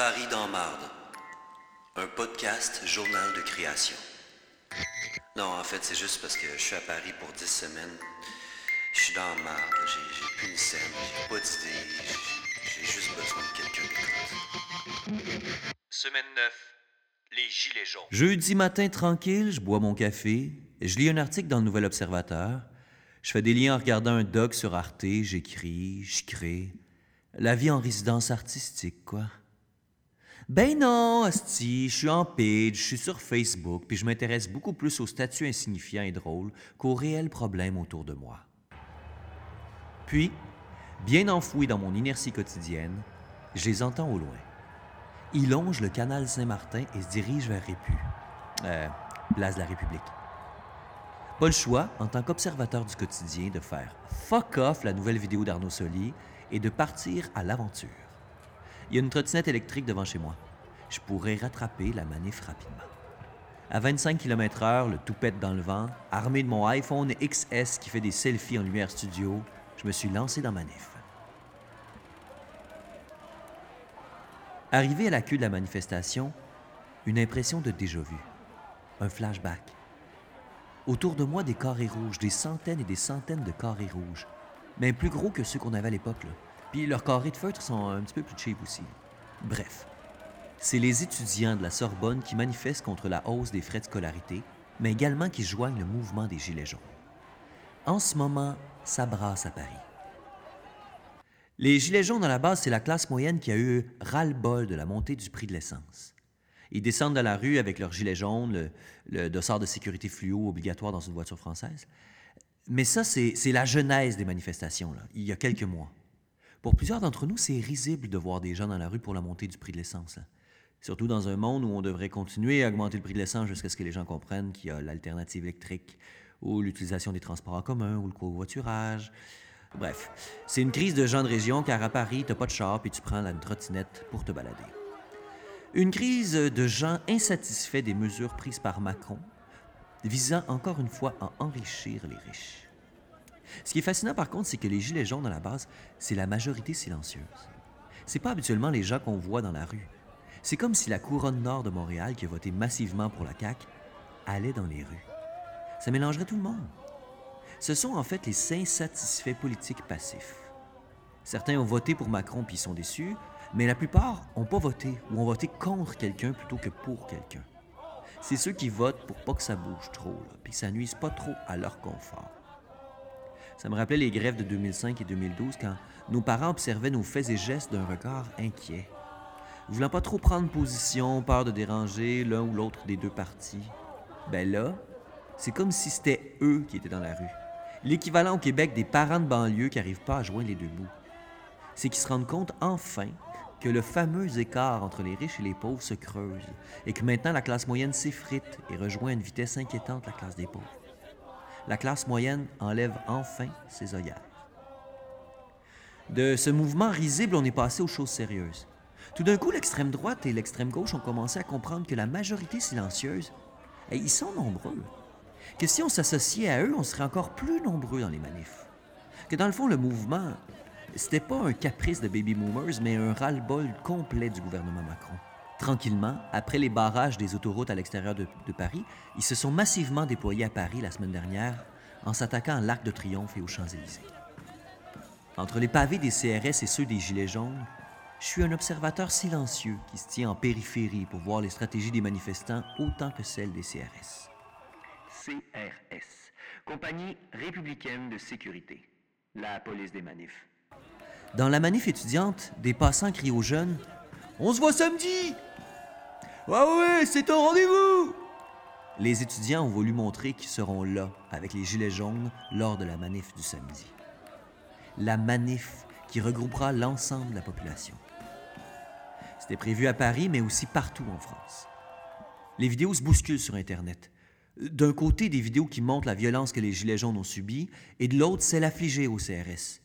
Paris dans marde. Un podcast journal de création. Non, en fait, c'est juste parce que je suis à Paris pour 10 semaines. Je suis dans marde, j'ai plus une scène, j'ai pas d'idée, j'ai- j'ai juste besoin de quelqu'un d'écoute. Semaine 9. Les Gilets jaunes. Jeudi matin tranquille, je bois mon café, je lis un article dans le Nouvel Observateur, je fais des liens en regardant un doc sur Arte, j'écris, je crée. La vie en résidence artistique, quoi. Ben non, Asti, je suis en page, je suis sur Facebook, puis je m'intéresse beaucoup plus aux statuts insignifiants et drôles qu'aux réels problèmes autour de moi. Puis, bien enfoui dans mon inertie quotidienne, je les entends au loin. Ils longent le canal Saint-Martin et se dirigent vers Répu. Euh, place de la République. Pas le choix, en tant qu'observateur du quotidien, de faire fuck off la nouvelle vidéo d'Arnaud Soli et de partir à l'aventure. Il y a une trottinette électrique devant chez moi. Je pourrais rattraper la manif rapidement. À 25 km/h, le tout pète dans le vent, armé de mon iPhone XS qui fait des selfies en lumière studio, je me suis lancé dans manif. Arrivé à la queue de la manifestation, une impression de déjà-vu. Un flashback. Autour de moi, des carrés rouges, des centaines et des centaines de carrés rouges. Mais plus gros que ceux qu'on avait à l'époque. Puis leurs carrés de feutre sont un petit peu plus cheap aussi. Bref, c'est les étudiants de la Sorbonne qui manifestent contre la hausse des frais de scolarité, mais également qui joignent le mouvement des Gilets jaunes. En ce moment, ça brasse à Paris. Les Gilets jaunes, à la base, c'est la classe moyenne qui a eu ras-le-bol de la montée du prix de l'essence. Ils descendent dans la rue avec leur gilet jaune, le, le dossard de sécurité fluo obligatoire dans une voiture française. Mais ça, c'est la genèse des manifestations, il y a quelques mois. Pour plusieurs d'entre nous, c'est risible de voir des gens dans la rue pour la montée du prix de l'essence. hein. Surtout dans un monde où on devrait continuer à augmenter le prix de l'essence jusqu'à ce que les gens comprennent qu'il y a l'alternative électrique, ou l'utilisation des transports en commun, ou le covoiturage. Bref, c'est une crise de gens de région car à Paris, t'as pas de char puis tu prends la trottinette pour te balader. Une crise de gens insatisfaits des mesures prises par Macron, visant encore une fois à enrichir les riches. Ce qui est fascinant par contre, c'est que les gilets jaunes à la base, c'est la majorité silencieuse. C'est pas habituellement les gens qu'on voit dans la rue. C'est comme si la couronne nord de Montréal, qui a voté massivement pour la CAQ, allait dans les rues. Ça mélangerait tout le monde. Ce sont en fait les insatisfaits politiques passifs. Certains ont voté pour Macron puis ils sont déçus, mais la plupart n'ont pas voté ou ont voté contre quelqu'un plutôt que pour quelqu'un. C'est ceux qui votent pour pas que ça bouge trop, puis que ça nuise pas trop à leur confort. Ça me rappelait les grèves de 2005 et 2012 quand nos parents observaient nos faits et gestes d'un regard inquiet. Voulant pas trop prendre position, peur de déranger l'un ou l'autre des deux partis. Ben là, c'est comme si c'était eux qui étaient dans la rue. L'équivalent au Québec des parents de banlieue qui n'arrivent pas à joindre les deux bouts. C'est qu'ils se rendent compte enfin que le fameux écart entre les riches et les pauvres se creuse et que maintenant la classe moyenne s'effrite et rejoint à une vitesse inquiétante la classe des pauvres. La classe moyenne enlève enfin ses œillères. De ce mouvement risible, on est passé aux choses sérieuses. Tout d'un coup, l'extrême droite et l'extrême gauche ont commencé à comprendre que la majorité silencieuse, eh, ils sont nombreux. Que si on s'associait à eux, on serait encore plus nombreux dans les manifs. Que dans le fond, le mouvement, c'était pas un caprice de baby boomers, mais un ras-le-bol complet du gouvernement Macron. Tranquillement, après les barrages des autoroutes à l'extérieur de, de Paris, ils se sont massivement déployés à Paris la semaine dernière en s'attaquant à l'Arc de Triomphe et aux Champs-Élysées. Entre les pavés des CRS et ceux des Gilets jaunes, je suis un observateur silencieux qui se tient en périphérie pour voir les stratégies des manifestants autant que celles des CRS. CRS, Compagnie républicaine de sécurité, la police des manifs. Dans la manif étudiante, des passants crient aux jeunes On se voit samedi Ouais, ouais, c'est un rendez-vous Les étudiants ont voulu montrer qu'ils seront là avec les gilets jaunes lors de la manif du samedi. La manif qui regroupera l'ensemble de la population. C'était prévu à Paris, mais aussi partout en France. Les vidéos se bousculent sur Internet. D'un côté, des vidéos qui montrent la violence que les Gilets jaunes ont subie, et de l'autre, celle affligée au CRS.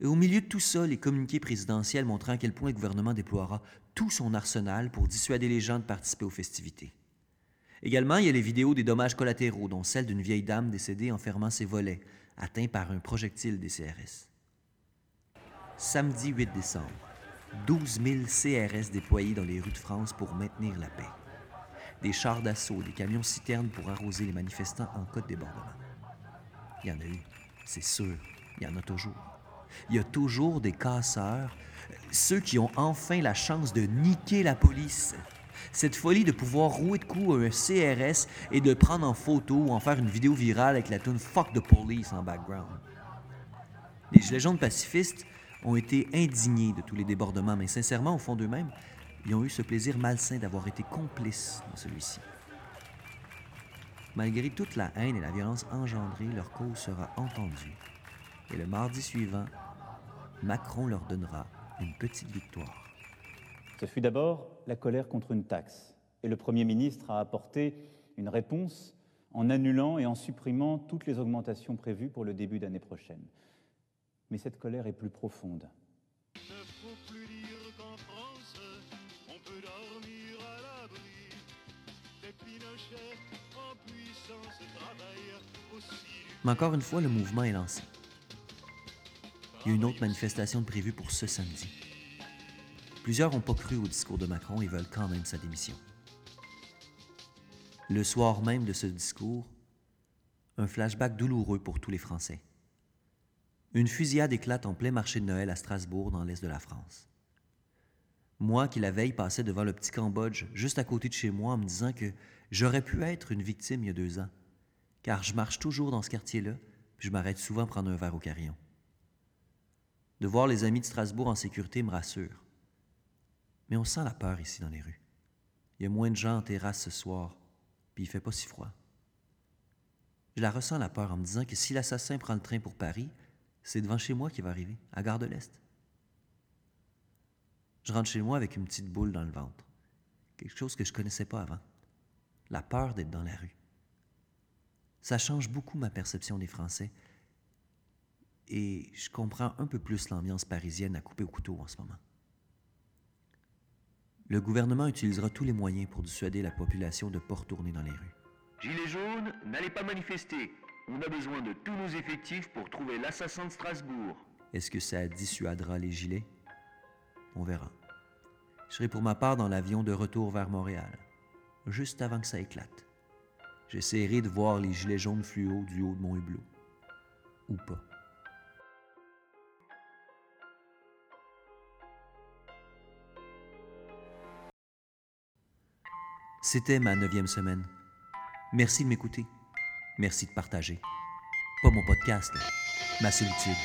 Et au milieu de tout ça, les communiqués présidentiels montrant à quel point le gouvernement déploiera tout son arsenal pour dissuader les gens de participer aux festivités. Également, il y a les vidéos des dommages collatéraux, dont celle d'une vieille dame décédée en fermant ses volets, atteint par un projectile des CRS. Samedi 8 décembre, 12 000 CRS déployés dans les rues de France pour maintenir la paix. Des chars d'assaut, des camions citernes pour arroser les manifestants en cas de débordement. Il y en a eu, c'est sûr, il y en a toujours. Il y a toujours des casseurs, ceux qui ont enfin la chance de niquer la police. Cette folie de pouvoir rouer de coups un CRS et de prendre en photo ou en faire une vidéo virale avec la tune Fuck the Police en background. Les Gilets jaunes pacifistes ont été indignés de tous les débordements, mais sincèrement, au fond d'eux-mêmes, ils ont eu ce plaisir malsain d'avoir été complices dans celui-ci. Malgré toute la haine et la violence engendrée, leur cause sera entendue. Et le mardi suivant, Macron leur donnera une petite victoire. Ce fut d'abord la colère contre une taxe. Et le Premier ministre a apporté une réponse en annulant et en supprimant toutes les augmentations prévues pour le début d'année prochaine. Mais cette colère est plus profonde. Mais encore une fois, le mouvement est lancé. Il y a une autre manifestation prévue pour ce samedi. Plusieurs n'ont pas cru au discours de Macron et veulent quand même sa démission. Le soir même de ce discours, un flashback douloureux pour tous les Français. Une fusillade éclate en plein marché de Noël à Strasbourg, dans l'est de la France. Moi qui la veille passais devant le petit Cambodge, juste à côté de chez moi, en me disant que j'aurais pu être une victime il y a deux ans, car je marche toujours dans ce quartier-là, puis je m'arrête souvent prendre un verre au carillon. De voir les amis de Strasbourg en sécurité me rassure. Mais on sent la peur ici dans les rues. Il y a moins de gens en terrasse ce soir, puis il fait pas si froid. Je la ressens la peur en me disant que si l'assassin prend le train pour Paris, c'est devant chez moi qu'il va arriver, à Gare de l'Est. Je rentre chez moi avec une petite boule dans le ventre. Quelque chose que je connaissais pas avant. La peur d'être dans la rue. Ça change beaucoup ma perception des Français. Et je comprends un peu plus l'ambiance parisienne à couper au couteau en ce moment. Le gouvernement utilisera tous les moyens pour dissuader la population de ne pas retourner dans les rues. Gilets jaunes, n'allez pas manifester. On a besoin de tous nos effectifs pour trouver l'assassin de Strasbourg. Est-ce que ça dissuadera les gilets? On verra. Je serai pour ma part dans l'avion de retour vers Montréal, juste avant que ça éclate. J'essaierai de voir les gilets jaunes fluo du haut de mon hublot. Ou pas. C'était ma neuvième semaine. Merci de m'écouter. Merci de partager. Pas mon podcast, ma solitude.